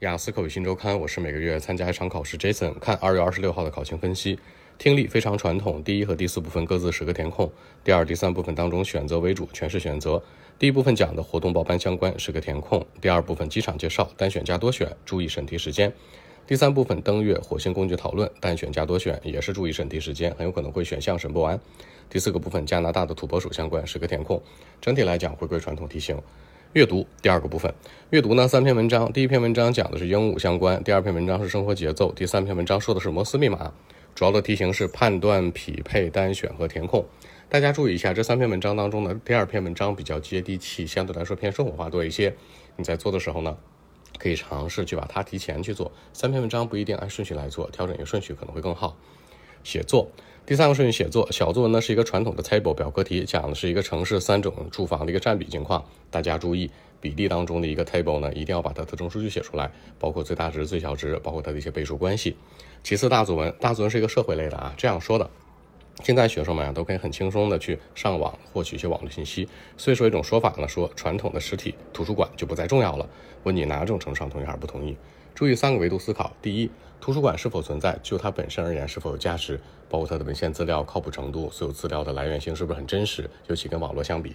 雅思口语新周刊，我是每个月参加一场考试。Jason 看二月二十六号的考情分析，听力非常传统。第一和第四部分各自十个填空，第二、第三部分当中选择为主，全是选择。第一部分讲的活动报班相关是个填空，第二部分机场介绍单选加多选，注意审题时间。第三部分登月火星工具讨论单选加多选，也是注意审题时间，很有可能会选项审不完。第四个部分加拿大的土拨鼠相关是个填空，整体来讲回归传统题型。阅读第二个部分，阅读呢三篇文章，第一篇文章讲的是鹦鹉相关，第二篇文章是生活节奏，第三篇文章说的是摩斯密码。主要的题型是判断、匹配、单选和填空。大家注意一下，这三篇文章当中呢，第二篇文章比较接地气，相对来说偏生活化多一些。你在做的时候呢，可以尝试去把它提前去做。三篇文章不一定按顺序来做，调整一个顺序可能会更好。写作第三个顺序写作小作文呢是一个传统的 table 表格题，讲的是一个城市三种住房的一个占比情况。大家注意比例当中的一个 table 呢，一定要把它特征数据写出来，包括最大值、最小值，包括它的一些倍数关系。其次大作文，大作文是一个社会类的啊，这样说的。现在学生们啊都可以很轻松的去上网获取一些网络信息，所以说一种说法呢说传统的实体图书馆就不再重要了。问你哪种程度上同意还是不同意？注意三个维度思考：第一，图书馆是否存在，就它本身而言是否有价值，包括它的文献资料靠谱程度，所有资料的来源性是不是很真实，尤其跟网络相比。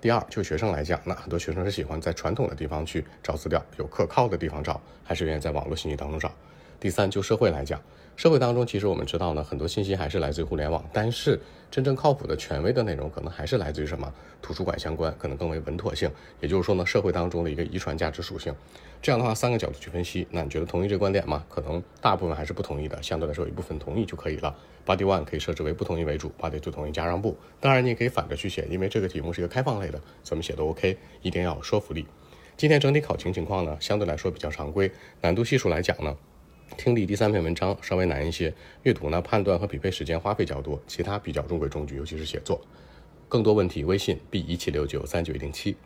第二，就学生来讲，那很多学生是喜欢在传统的地方去找资料，有可靠的地方找，还是愿意在网络信息当中找。第三，就社会来讲，社会当中其实我们知道呢，很多信息还是来自于互联网，但是真正靠谱的权威的内容，可能还是来自于什么图书馆相关，可能更为稳妥性。也就是说呢，社会当中的一个遗传价值属性。这样的话，三个角度去分析，那你觉得同意这个观点吗？可能大部分还是不同意的，相对来说有一部分同意就可以了。Body one 可以设置为不同意为主，Body two 同意加让步。当然你也可以反着去写，因为这个题目是一个开放类的，怎么写都 OK，一定要有说服力。今天整体考情情况呢，相对来说比较常规，难度系数来讲呢。听力第三篇文章稍微难一些，阅读呢判断和匹配时间花费较多，其他比较中规中矩，尤其是写作。更多问题微信 b 一七六九三九一零七。